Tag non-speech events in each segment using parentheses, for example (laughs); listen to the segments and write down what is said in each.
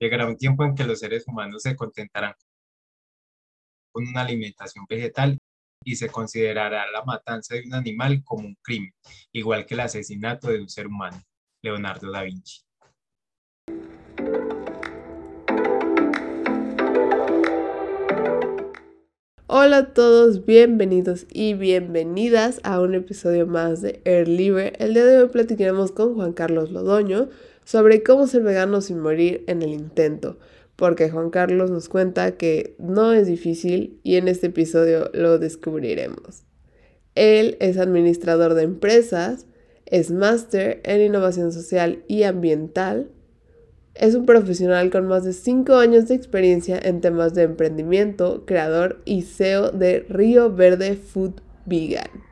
Llegará un tiempo en que los seres humanos se contentarán con una alimentación vegetal y se considerará la matanza de un animal como un crimen, igual que el asesinato de un ser humano. Leonardo da Vinci. Hola a todos, bienvenidos y bienvenidas a un episodio más de Air Libre. El día de hoy platicaremos con Juan Carlos Lodoño sobre cómo ser vegano sin morir en el intento, porque Juan Carlos nos cuenta que no es difícil y en este episodio lo descubriremos. Él es administrador de empresas, es máster en innovación social y ambiental, es un profesional con más de 5 años de experiencia en temas de emprendimiento, creador y CEO de Río Verde Food Vegan.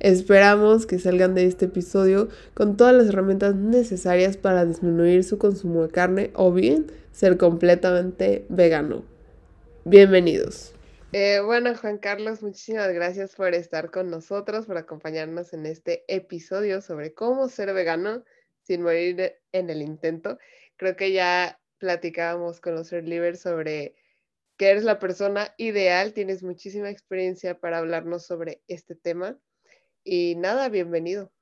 Esperamos que salgan de este episodio con todas las herramientas necesarias para disminuir su consumo de carne o bien ser completamente vegano. Bienvenidos. Eh, bueno, Juan Carlos, muchísimas gracias por estar con nosotros, por acompañarnos en este episodio sobre cómo ser vegano sin morir en el intento. Creo que ya platicábamos con los Livers sobre que eres la persona ideal, tienes muchísima experiencia para hablarnos sobre este tema. Y nada, bienvenido.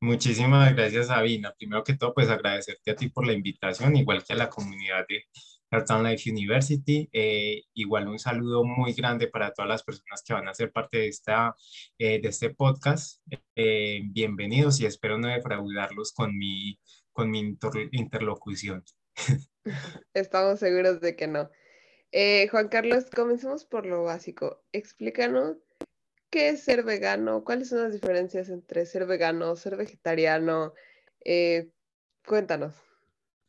Muchísimas gracias, Sabina. Primero que todo, pues agradecerte a ti por la invitación, igual que a la comunidad de Cartoon Life University. Eh, igual un saludo muy grande para todas las personas que van a ser parte de, esta, eh, de este podcast. Eh, bienvenidos y espero no defraudarlos con mi con mi interlocución. (laughs) Estamos seguros de que no. Juan Carlos, comencemos por lo básico. Explícanos qué es ser vegano, cuáles son las diferencias entre ser vegano, ser vegetariano. Eh, cuéntanos.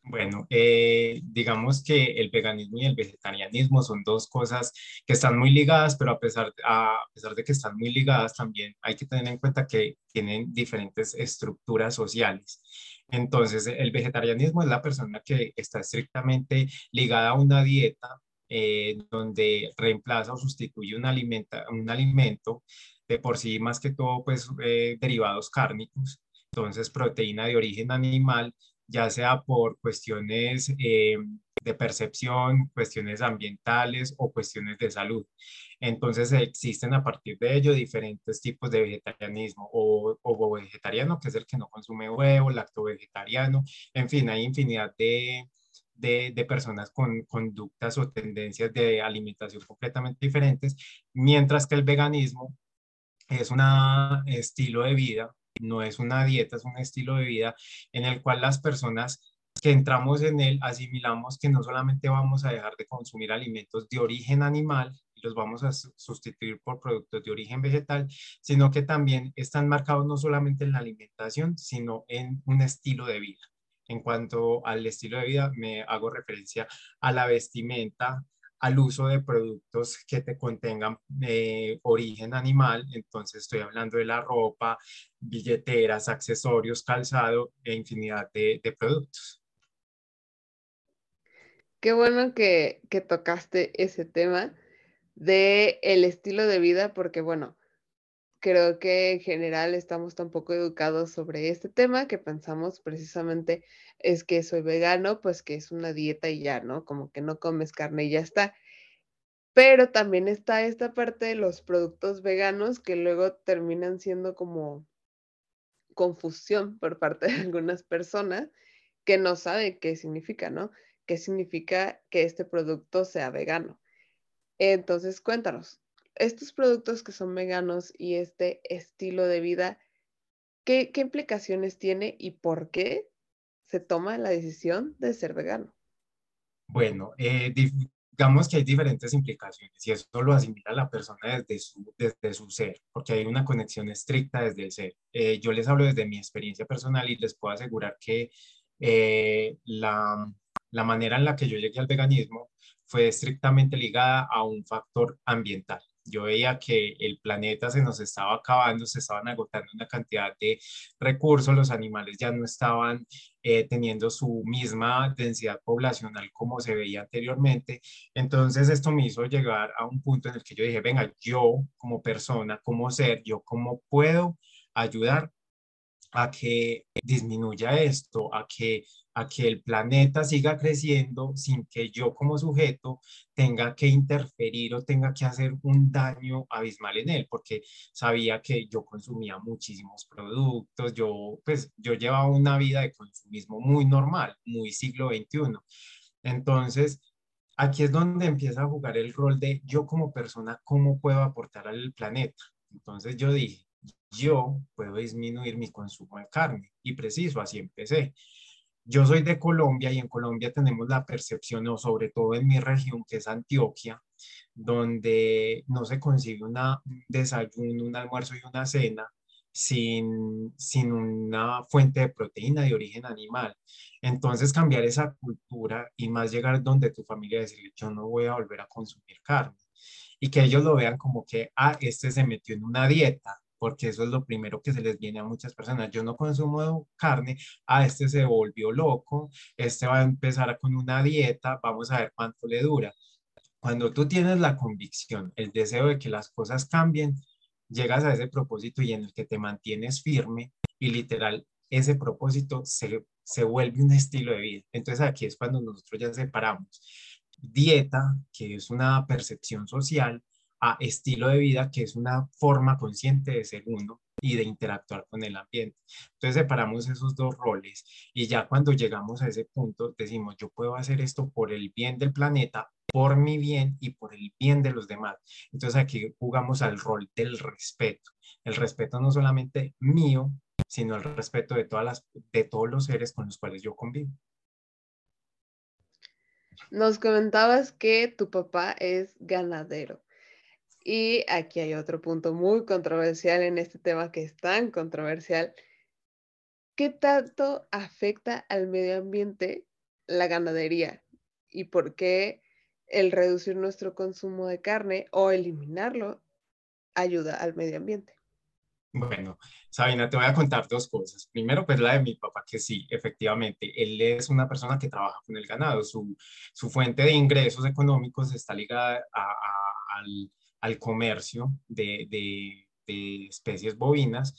Bueno, eh, digamos que el veganismo y el vegetarianismo son dos cosas que están muy ligadas, pero a pesar, a pesar de que están muy ligadas, también hay que tener en cuenta que tienen diferentes estructuras sociales. Entonces, el vegetarianismo es la persona que está estrictamente ligada a una dieta eh, donde reemplaza o sustituye un, alimenta, un alimento de por sí más que todo pues eh, derivados cárnicos, entonces proteína de origen animal, ya sea por cuestiones eh, de percepción, cuestiones ambientales o cuestiones de salud. Entonces existen a partir de ello diferentes tipos de vegetarianismo o, o vegetariano, que es el que no consume huevo, lacto vegetariano, en fin, hay infinidad de, de, personas con conductas o tendencias de alimentación completamente diferentes, mientras que el veganismo es un estilo de vida, no es una dieta, es un estilo de vida en el cual las personas que entramos en él asimilamos que no solamente vamos a dejar de consumir alimentos de origen animal, los vamos a sustituir por productos de origen vegetal, sino que también están marcados no solamente en la alimentación, sino en un estilo de vida. En cuanto al estilo de vida, me hago referencia a la vestimenta, al uso de productos que te contengan eh, origen animal, entonces estoy hablando de la ropa, billeteras, accesorios, calzado e infinidad de, de productos. Qué bueno que, que, tocaste ese tema de el estilo de vida, porque bueno, creo que en general estamos tan poco educados sobre este tema que pensamos precisamente es que soy vegano, pues que es una dieta y ya, ¿no? Como que no comes carne y ya está. Pero también está esta parte de los productos veganos que luego terminan siendo como confusión por parte de algunas personas que no saben qué significa, ¿no? ¿Qué significa que este producto sea vegano? Entonces, cuéntanos, estos productos que son veganos y este estilo de vida, ¿qué, implicaciones tiene y por qué se toma la decisión de ser vegano? Bueno, eh, digamos que hay diferentes implicaciones y eso lo asimila la persona desde su, desde su ser, porque hay una conexión estricta desde el ser. Eh, yo les hablo desde mi experiencia personal y les puedo asegurar que eh, la, la manera en la que yo llegué al veganismo fue estrictamente ligada a un factor ambiental. Yo veía que el planeta se nos estaba acabando, se estaban agotando una cantidad de recursos, los animales ya no estaban eh, teniendo su misma densidad poblacional como se veía anteriormente. Entonces esto me hizo llegar a un punto en el que yo dije, venga, yo como persona, como ser, yo cómo puedo ayudar a que disminuya esto, a que a que el planeta siga creciendo sin que yo como sujeto tenga que interferir o tenga que hacer un daño abismal en él, porque sabía que yo consumía muchísimos productos, yo pues yo llevaba una vida de consumismo muy normal, muy siglo XXI. Entonces, aquí es donde empieza a jugar el rol de yo como persona, ¿cómo puedo aportar al planeta? Entonces yo dije, yo puedo disminuir mi consumo de carne y preciso, así empecé. Yo soy de Colombia y en Colombia tenemos la percepción, o sobre todo en mi región, que es Antioquia, donde no se consigue un desayuno, un almuerzo y una cena sin, sin una fuente de proteína de origen animal. Entonces cambiar esa cultura y más llegar donde tu familia decirle, yo no voy a volver a consumir carne. Y que ellos lo vean como que, ah, este se metió en una dieta, porque eso es lo primero que se les viene a muchas personas. Yo no consumo carne, a ah, este se volvió loco, este va a empezar con una dieta, vamos a ver cuánto le dura. Cuando tú tienes la convicción, el deseo de que las cosas cambien, llegas a ese propósito y en el que te mantienes firme y literal ese propósito se, se vuelve un estilo de vida. Entonces aquí es cuando nosotros ya separamos dieta, que es una percepción social, estilo de vida, que es una forma consciente de ser uno y de interactuar con el ambiente. Entonces separamos esos dos roles y ya cuando llegamos a ese punto decimos, yo puedo hacer esto por el bien del planeta, por mi bien y por el bien de los demás. Entonces aquí jugamos al rol del respeto. El respeto no solamente mío, sino el respeto de, todas las, de todos los seres con los cuales yo convivo. Nos comentabas que tu papá es ganadero. Y aquí hay otro punto muy controversial en este tema que es tan controversial. ¿Qué tanto afecta al medio ambiente la ganadería? ¿Y por qué el reducir nuestro consumo de carne o eliminarlo ayuda al medio ambiente? Bueno, Sabina, te voy a contar dos cosas. Primero, pues la de mi papá, que sí, efectivamente, él es una persona que trabaja con el ganado. Su, su fuente de ingresos económicos está ligada al, al comercio de, de, especies bovinas.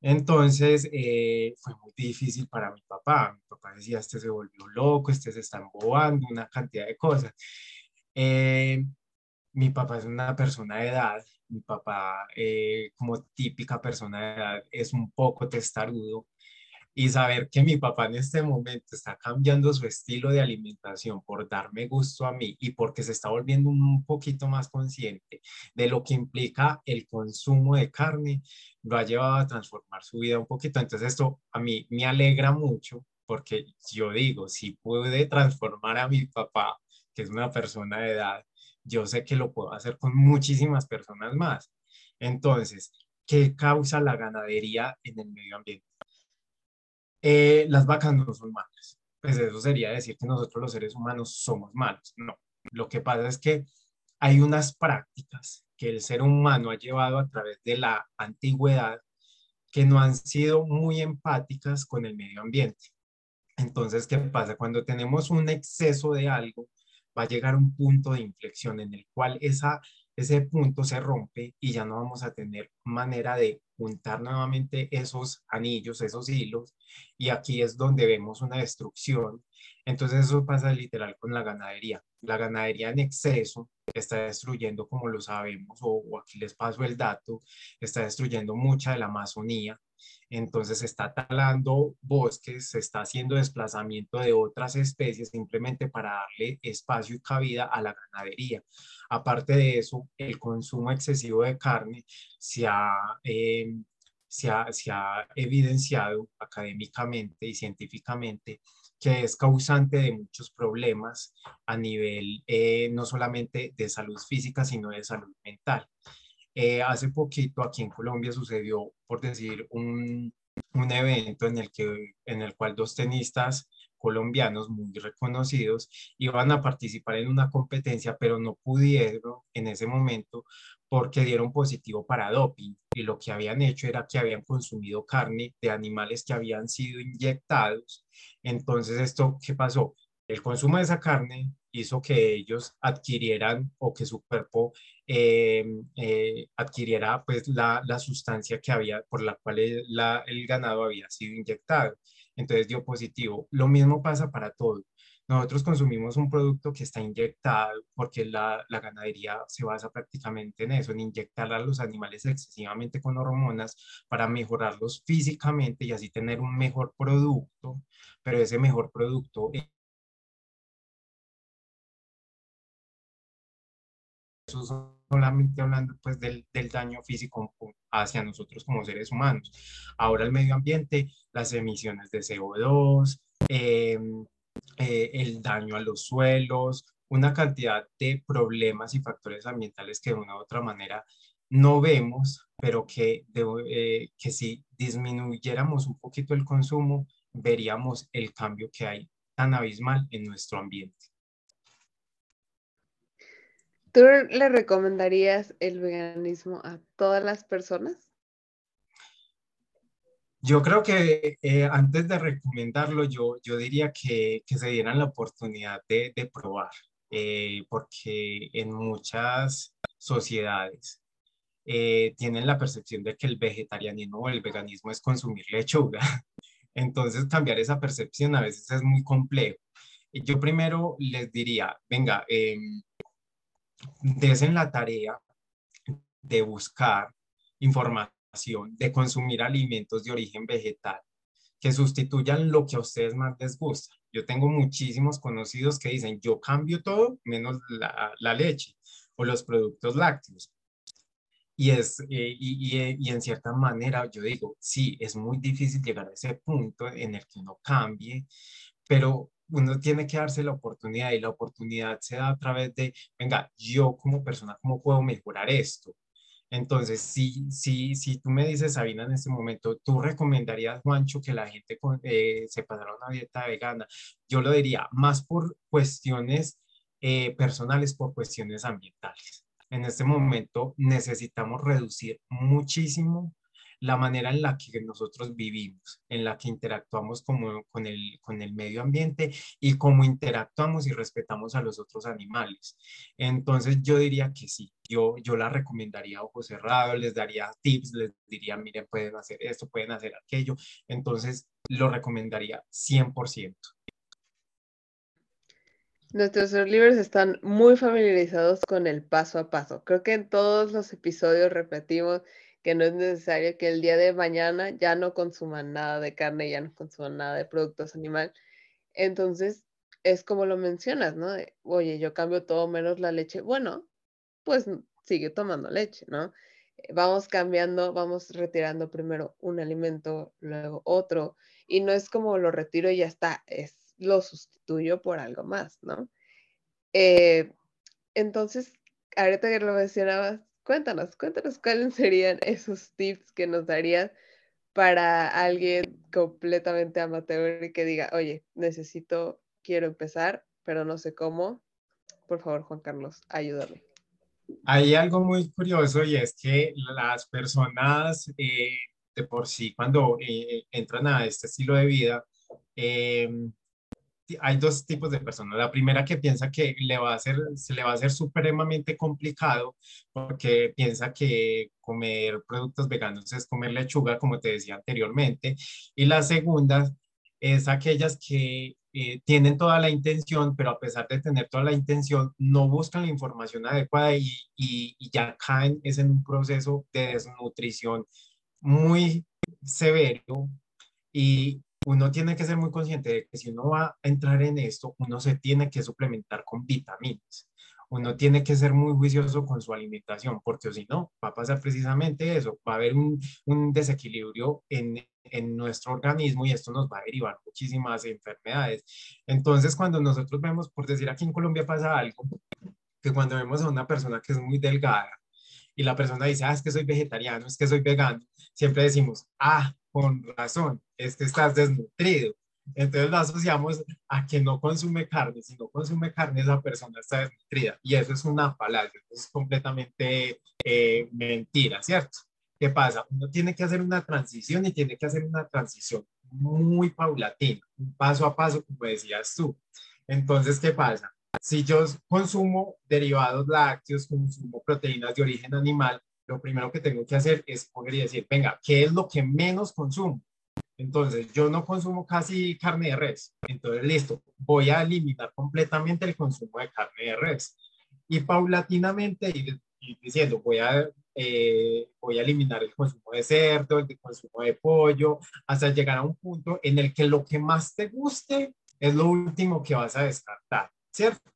Entonces eh, fue muy difícil para mi papá. Mi papá decía, este se volvió loco, este se está embobando, una cantidad de cosas. Eh, mi papá es una persona de edad, mi papá eh, como típica persona de edad es un poco testarudo y saber que mi papá en este momento está cambiando su estilo de alimentación por darme gusto a mí y porque se está volviendo un poquito más consciente de lo que implica el consumo de carne, lo ha llevado a transformar su vida un poquito. Entonces esto a mí me alegra mucho porque yo digo, si pude transformar a mi papá, que es una persona de edad, yo sé que lo puedo hacer con muchísimas personas más. Entonces, ¿qué causa la ganadería en el medio ambiente? Eh, las vacas no son malas. Pues eso sería decir que nosotros los seres humanos somos malos. No, lo que pasa es que hay unas prácticas que el ser humano ha llevado a través de la antigüedad que no han sido muy empáticas con el medio ambiente. Entonces, ¿qué pasa? Cuando tenemos un exceso de algo, va a llegar un punto de inflexión en el cual esa, ese punto se rompe y ya no vamos a tener manera de juntar nuevamente esos anillos, esos hilos, y aquí es donde vemos una destrucción. Entonces eso pasa literal con la ganadería. La ganadería en exceso está destruyendo, como lo sabemos, o, o aquí les paso el dato, está destruyendo mucha de la Amazonía, entonces se está talando bosques, se está haciendo desplazamiento de otras especies simplemente para darle espacio y cabida a la ganadería. Aparte de eso, el consumo excesivo de carne se ha, eh, se ha, evidenciado académicamente y científicamente que es causante de muchos problemas a nivel eh, no solamente de salud física, sino de salud mental. Eh, hace poquito aquí en Colombia sucedió, por decir, un, un evento en el, que, en el cual dos tenistas colombianos muy reconocidos iban a participar en una competencia, pero no pudieron en ese momento porque dieron positivo para doping y lo que habían hecho era que habían consumido carne de animales que habían sido inyectados. Entonces, ¿esto qué pasó? El consumo de esa carne hizo que ellos adquirieran o que su cuerpo eh, eh, adquiriera pues la, la, sustancia que había por la cual el, la, el ganado había sido inyectado. entonces dio positivo. Lo mismo pasa para todo. Nosotros consumimos un producto que está inyectado porque la, la, ganadería se basa prácticamente en eso, en inyectar a los animales excesivamente con hormonas para mejorarlos físicamente y así tener un mejor producto, pero ese mejor producto eso solamente hablando pues del, del, daño físico hacia nosotros como seres humanos. Ahora el medio ambiente, las emisiones de CO2, eh, eh, el daño a los suelos, una cantidad de problemas y factores ambientales que de una u otra manera no vemos, pero que, eh, que si disminuyéramos un poquito el consumo, veríamos el cambio que hay tan abismal en nuestro ambiente. ¿Tú le recomendarías el veganismo a todas las personas? Yo creo que eh, antes de recomendarlo, yo, yo diría que, que se dieran la oportunidad de, de probar, eh, porque en muchas sociedades eh, tienen la percepción de que el vegetarianismo o el veganismo es consumir lechuga. (laughs) Entonces, cambiar esa percepción a veces es muy complejo. Yo primero les diría, venga, eh, desen la tarea de buscar información de consumir alimentos de origen vegetal que sustituyan lo que a ustedes más les gusta. Yo tengo muchísimos conocidos que dicen, yo cambio todo menos la, leche o los productos lácteos. Y, es, eh, y, y, en cierta manera yo digo, sí, es muy difícil llegar a ese punto en el que uno cambie, pero uno tiene que darse la oportunidad y la oportunidad se da a través de, venga, yo como persona, ¿cómo puedo mejorar esto? Entonces, si, si, si tú me dices, Sabina, en este momento, ¿tú recomendarías, Juancho, que la gente eh, se pasara una dieta vegana? Yo lo diría más por cuestiones eh, personales, por cuestiones ambientales. En este momento necesitamos reducir muchísimo la manera en la que nosotros vivimos, en la que interactuamos con, el, con el medio ambiente y cómo interactuamos y respetamos a los otros animales. Entonces yo diría que sí, yo, yo la recomendaría a ojos cerrados, les daría tips, les diría, miren, pueden hacer esto, pueden hacer aquello. Entonces lo recomendaría 100%. Nuestros libros están muy familiarizados con el paso a paso. Creo que en todos los episodios repetimos que no es necesario que el día de mañana ya no consuman nada de carne, ya no consuman nada de productos animales. Entonces, es como lo mencionas, ¿no? Oye, yo cambio todo menos la leche. Bueno, pues sigue tomando leche, ¿no? Eh, vamos cambiando, vamos retirando primero un alimento, luego otro, y no es como lo retiro y ya está, es lo sustituyo por algo más, ¿no? Eh, entonces, ahorita que lo mencionabas, Cuéntanos, cuéntanos cuáles serían esos tips que nos darías para alguien completamente amateur y que diga, oye, necesito, quiero empezar, pero no sé cómo. Por favor, Juan Carlos, ayúdame. Hay algo muy curioso y es que las personas eh, de por sí cuando eh, entran a este estilo de vida, eh, hay dos tipos de personas. La primera que piensa que le va a hacer, se le va a hacer supremamente complicado porque piensa que comer productos veganos es comer lechuga, como te decía anteriormente. Y la segunda es aquellas que eh, tienen toda la intención, pero a pesar de tener toda la intención, no buscan la información adecuada y, y, y ya caen es en un proceso de desnutrición muy severo y uno tiene que ser muy consciente de que si uno va a entrar en esto, uno se tiene que suplementar con vitaminas. Uno tiene que ser muy juicioso con su alimentación, porque si no, va a pasar precisamente eso, va a haber un, desequilibrio en, en nuestro organismo y esto nos va a derivar muchísimas enfermedades. Entonces, cuando nosotros vemos, por decir aquí en Colombia pasa algo, que cuando vemos a una persona que es muy delgada y la persona dice, ah, es que soy vegetariano, es que soy vegano, siempre decimos, ah, con razón, es que estás desnutrido. Entonces lo asociamos a que no consume carne. Si no consume carne, esa persona está desnutrida. Y eso es una falacia, es completamente eh, mentira, ¿cierto? ¿Qué pasa? Uno tiene que hacer una transición y tiene que hacer una transición muy paulatina, paso a paso, como decías tú. Entonces, ¿qué pasa? Si yo consumo derivados lácteos, consumo proteínas de origen animal, lo primero que tengo que hacer es poner y decir, venga, ¿qué es lo que menos consumo? Entonces, yo no consumo casi carne de res. Entonces, listo, voy a eliminar completamente el consumo de carne de res. Y paulatinamente ir, diciendo, voy a, eh, voy a eliminar el consumo de cerdo, el consumo de pollo, hasta llegar a un punto en el que lo que más te guste es lo último que vas a descartar, ¿cierto?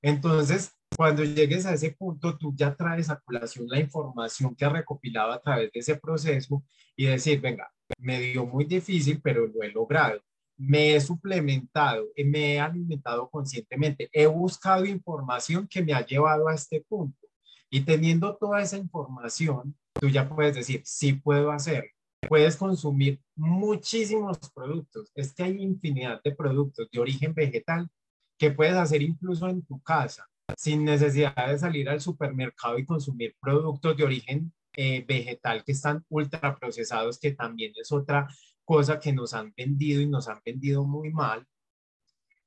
Entonces, cuando llegues a ese punto, tú ya traes a colación la información que has recopilado a través de ese proceso y decir, venga, me dio muy difícil, pero lo he logrado. Me he suplementado, me he alimentado conscientemente, he buscado información que me ha llevado a este punto. Y teniendo toda esa información, tú ya puedes decir, sí puedo hacerlo. Puedes consumir muchísimos productos. Es que hay infinidad de productos de origen vegetal que puedes hacer incluso en tu casa, sin necesidad de salir al supermercado y consumir productos de origen eh, vegetal que están ultra procesados, que también es otra cosa que nos han vendido y nos han vendido muy mal,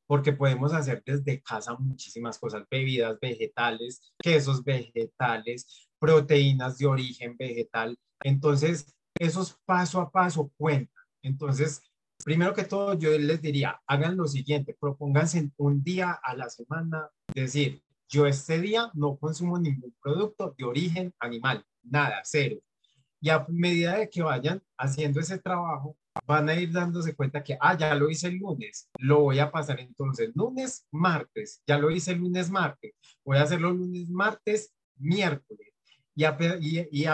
porque podemos hacer desde casa muchísimas cosas, bebidas vegetales, quesos vegetales, proteínas de origen vegetal. Entonces, esos paso a paso cuentan. Entonces, primero que todo, yo les diría, hagan lo siguiente, propónganse un día a la semana, decir, yo este día no consumo ningún producto de origen animal nada, cero. Y a medida de que vayan haciendo ese trabajo, van a ir dándose cuenta que, ah, ya lo hice el lunes, lo voy a pasar entonces lunes, martes, ya lo hice el lunes, martes, voy a hacerlo lunes, martes, miércoles. Y, y,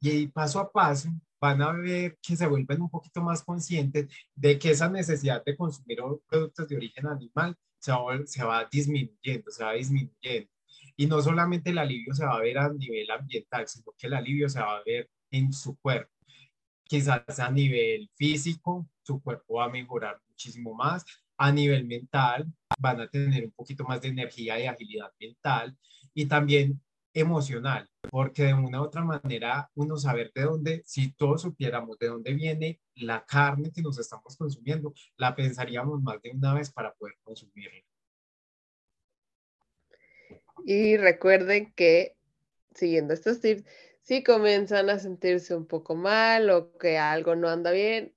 y, paso a paso van a ver que se vuelven un poquito más conscientes de que esa necesidad de consumir productos de origen animal se se va disminuyendo, se va disminuyendo. Y no solamente el alivio se va a ver a nivel ambiental, sino que el alivio se va a ver en su cuerpo. Quizás a nivel físico, su cuerpo va a mejorar muchísimo más. A nivel mental, van a tener un poquito más de energía y agilidad mental. Y también emocional, porque de una u otra manera uno saber de dónde, si todos supiéramos de dónde viene la carne que nos estamos consumiendo, la pensaríamos más de una vez para poder consumirla. Y recuerden que siguiendo estos tips, si comienzan a sentirse un poco mal o que algo no anda bien,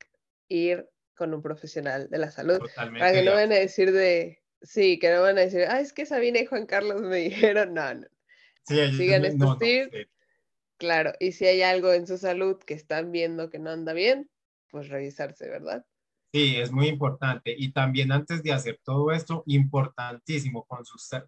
ir con un profesional de la salud. para que no van a decir de, sí, que no van a decir, ah, es que Sabina y Juan Carlos me (laughs) dijeron, no, no. Sigan estos tips. Claro, y si hay algo en su salud que están viendo que no anda bien, pues revisarse, ¿verdad? Sí, es muy importante. Y también antes de hacer todo esto, importantísimo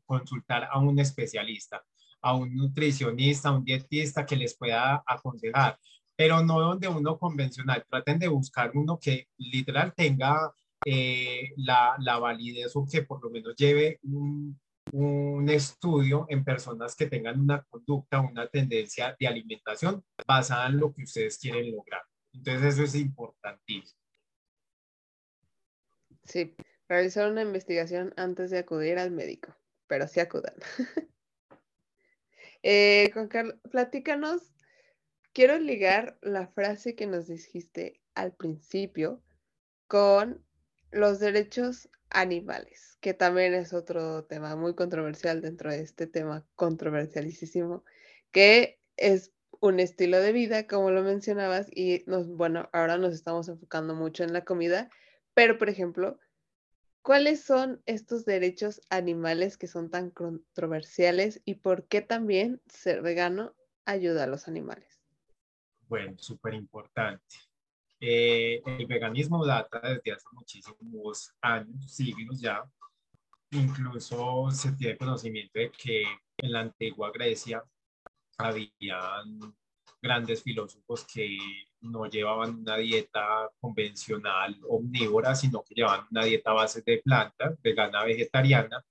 consultar, a un especialista, a un nutricionista, a un dietista que les pueda aconsejar, pero no donde uno convencional. Traten de buscar uno que literal tenga eh, la, la, validez o que por lo menos lleve un, un estudio en personas que tengan una conducta, una tendencia de alimentación basada en lo que ustedes quieren lograr. Entonces eso es importantísimo. Sí, realizar una investigación antes de acudir al médico, pero sí acudan. (laughs) eh, Carlos, platícanos, quiero ligar la frase que nos dijiste al principio con los derechos animales, que también es otro tema muy controversial dentro de este tema controversialísimo, que es un estilo de vida, como lo mencionabas, y nos, bueno, ahora nos estamos enfocando mucho en la comida, pero, por ejemplo, ¿cuáles son estos derechos animales que son tan controversiales y por qué también ser vegano ayuda a los animales? Bueno, súper importante. Eh, el veganismo data desde hace muchísimos años, siglos ya. Incluso se tiene conocimiento de que en la antigua Grecia habían grandes filósofos que no llevaban una dieta convencional omnívora, sino que llevaban una dieta a base de plantas, vegana, vegetariana,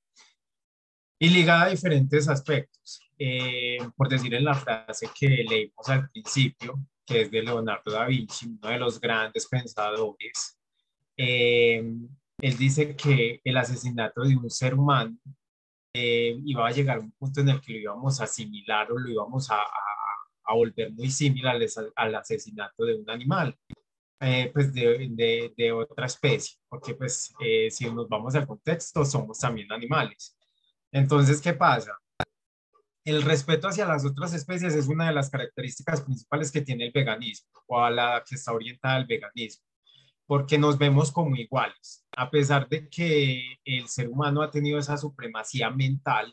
y ligada a diferentes aspectos. Eh, por decir en la frase que leímos al principio, que es de Leonardo da Vinci, uno de los grandes pensadores, eh, él dice que el asesinato de un ser humano eh, iba a llegar a un punto en el que lo íbamos a asimilar o lo íbamos a a volver muy similar al, asesinato de un animal, eh, pues de, de, otra especie, porque pues eh, si nos vamos al contexto, somos también animales. Entonces, ¿qué pasa? El respeto hacia las otras especies es una de las características principales que tiene el veganismo o a la que está orientada al veganismo. porque nos vemos como iguales. A pesar de que el ser humano ha tenido esa supremacía mental,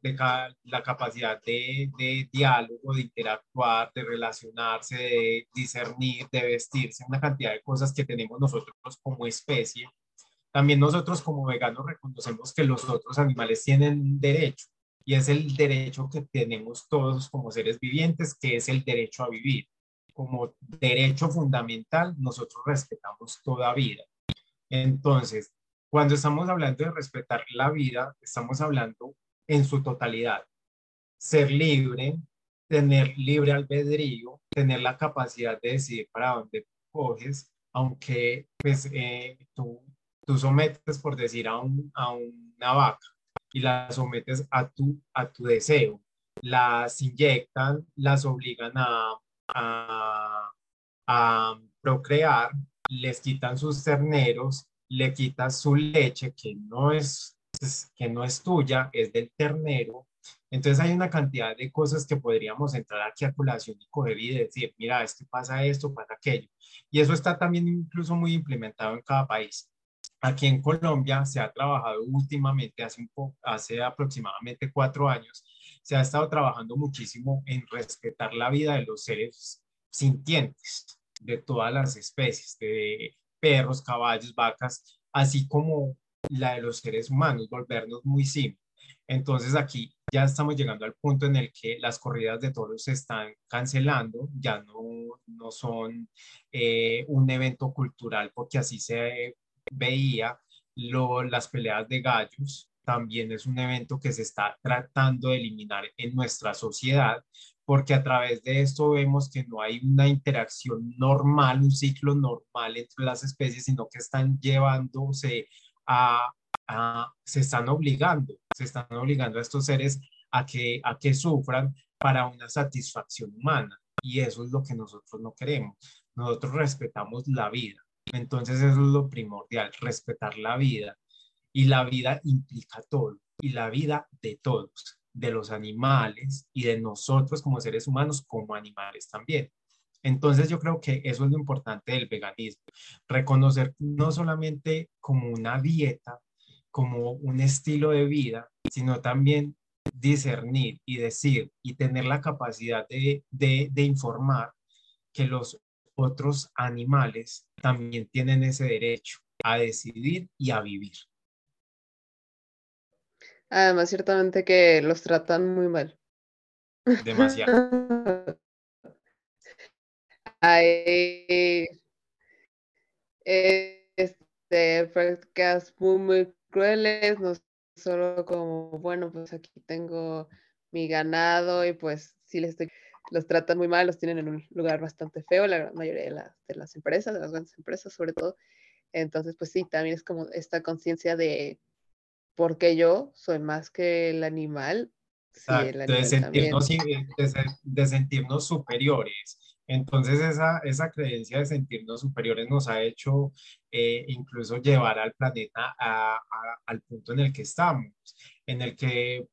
de la capacidad de, de, diálogo, de interactuar, de relacionarse, de discernir, de vestirse, una cantidad de cosas que tenemos nosotros como especie. También nosotros como veganos reconocemos que los otros animales tienen derecho y es el derecho que tenemos todos como seres vivientes, que es el derecho a vivir. Como derecho fundamental, nosotros respetamos toda vida. Entonces, cuando estamos hablando de respetar la vida, estamos hablando en su totalidad. Ser libre, tener libre albedrío, tener la capacidad de decidir para dónde coges, aunque pues eh, tú, tú sometes, por decir, a, un, a una vaca y la sometes a tu, a tu deseo. Las inyectan, las obligan a, a, procrear, les quitan sus terneros, le quitas su leche, que no es que no es tuya, es del ternero. Entonces hay una cantidad de cosas que podríamos entrar aquí a colación y coger y decir, mira, esto pasa esto, pasa aquello. Y eso está también incluso muy implementado en cada país. Aquí en Colombia se ha trabajado últimamente, hace, un hace aproximadamente cuatro años, se ha estado trabajando muchísimo en respetar la vida de los seres sintientes, de todas las especies, de perros, caballos, vacas, así como la de los seres humanos, volvernos muy simples. Entonces aquí ya estamos llegando al punto en el que las corridas de toros se están cancelando, ya no, no son eh, un evento cultural porque así se veía. Lo, las peleas de gallos también es un evento que se está tratando de eliminar en nuestra sociedad porque a través de esto vemos que no hay una interacción normal, un ciclo normal entre las especies, sino que están llevándose a, se están obligando, se están obligando a estos seres a que, a que sufran para una satisfacción humana. Y eso es lo que nosotros no queremos. Nosotros respetamos la vida. Entonces eso es lo primordial, respetar la vida. Y la vida implica todo. Y la vida de todos, de los animales y de nosotros como seres humanos, como animales también. Entonces yo creo que eso es lo importante del veganismo, reconocer no solamente como una dieta, como un estilo de vida, sino también discernir y decir y tener la capacidad de, de, informar que los otros animales también tienen ese derecho a decidir y a vivir. Además, ciertamente que los tratan muy mal. Demasiado. (laughs) hay este, prácticas muy, muy crueles, no solo como, bueno, pues aquí tengo mi ganado y pues sí les los tratan muy mal, los tienen en un lugar bastante feo, la gran mayoría de las, de las empresas, de las grandes empresas sobre todo. Entonces, pues sí, también es como esta conciencia de por qué yo soy más que el animal. de, sentirnos, de sentirnos superiores entonces esa, esa creencia de sentirnos superiores nos ha hecho eh, incluso llevar al planeta al punto en el que estamos, en el que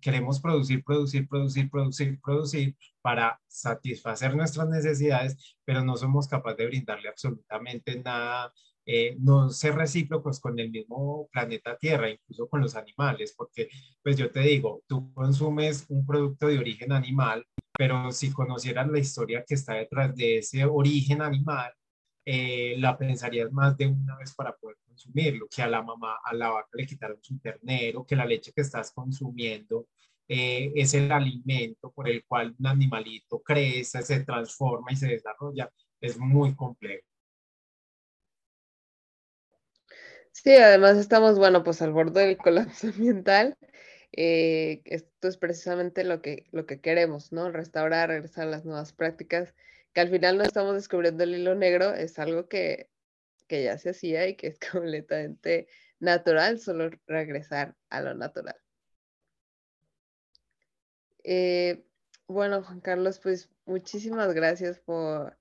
queremos producir, producir, producir, producir, producir para satisfacer nuestras necesidades, pero no somos capaces de brindarle absolutamente nada eh, no ser recíprocos con el mismo planeta Tierra, incluso con los animales, porque pues yo te digo, tú consumes un producto de origen animal, pero si conocieras la historia que está detrás de ese origen animal, eh, la pensarías más de una vez para poder consumirlo, que a la mamá, a la vaca le quitaron su ternero, que la leche que estás consumiendo eh, es el alimento por el cual un animalito crece, se transforma y se desarrolla, es muy complejo. Sí, además estamos, bueno, pues al borde del colapso (laughs) ambiental. Eh, esto es precisamente lo que, lo que queremos, ¿no? Restaurar, regresar a las nuevas prácticas, que al final no estamos descubriendo el hilo negro, es algo que, que ya se hacía y que es (laughs) completamente natural, solo regresar a lo natural. Eh, bueno, Juan Carlos, pues muchísimas gracias por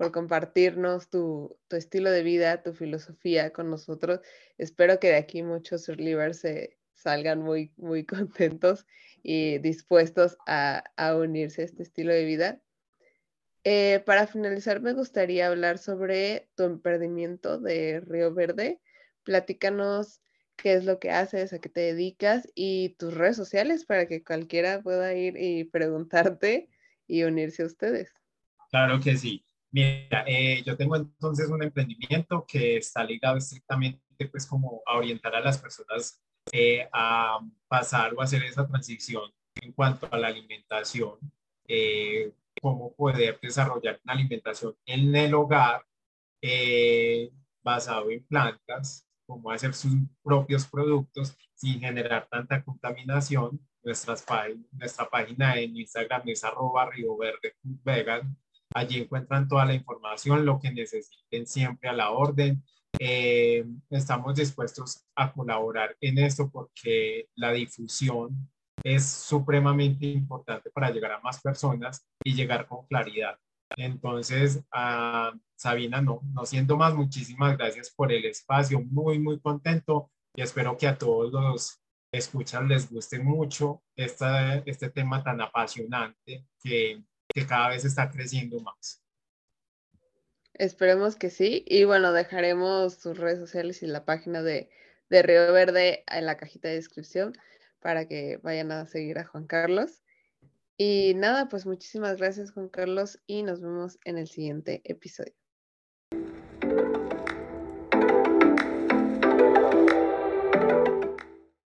por compartirnos tu, estilo de vida, tu filosofía con nosotros. Espero que de aquí muchos survivors se salgan muy, muy (laughs) contentos y dispuestos a, unirse a este estilo de vida. Eh, para finalizar, me gustaría hablar sobre tu emprendimiento de Río Verde. Platícanos qué es lo que haces, a qué te dedicas y tus redes sociales para que cualquiera pueda ir y preguntarte y unirse a ustedes. Claro que sí. Mira, eh, yo tengo entonces un emprendimiento que está ligado estrictamente pues como a orientar a las personas eh, a pasar o hacer esa transición en cuanto a la alimentación, cómo poder desarrollar una alimentación en el hogar basado en plantas, cómo hacer sus propios productos sin generar tanta contaminación. Nuestras, nuestra página en Instagram es arroba río verde vegan Allí encuentran toda la información, lo que necesiten siempre a la orden. Eh, estamos dispuestos a colaborar en esto porque la difusión es supremamente importante para llegar a más personas y llegar con claridad. Entonces, Sabina, no, no siento más, muchísimas gracias por el espacio, muy, muy contento y espero que a todos los escuchan les guste mucho esta, este tema tan apasionante que que cada vez está creciendo más. Esperemos que sí. Y bueno, dejaremos sus redes sociales y la página de, de Río Verde en la cajita de descripción para que vayan a seguir a Juan Carlos. Y nada, pues muchísimas gracias Juan Carlos y nos vemos en el siguiente episodio.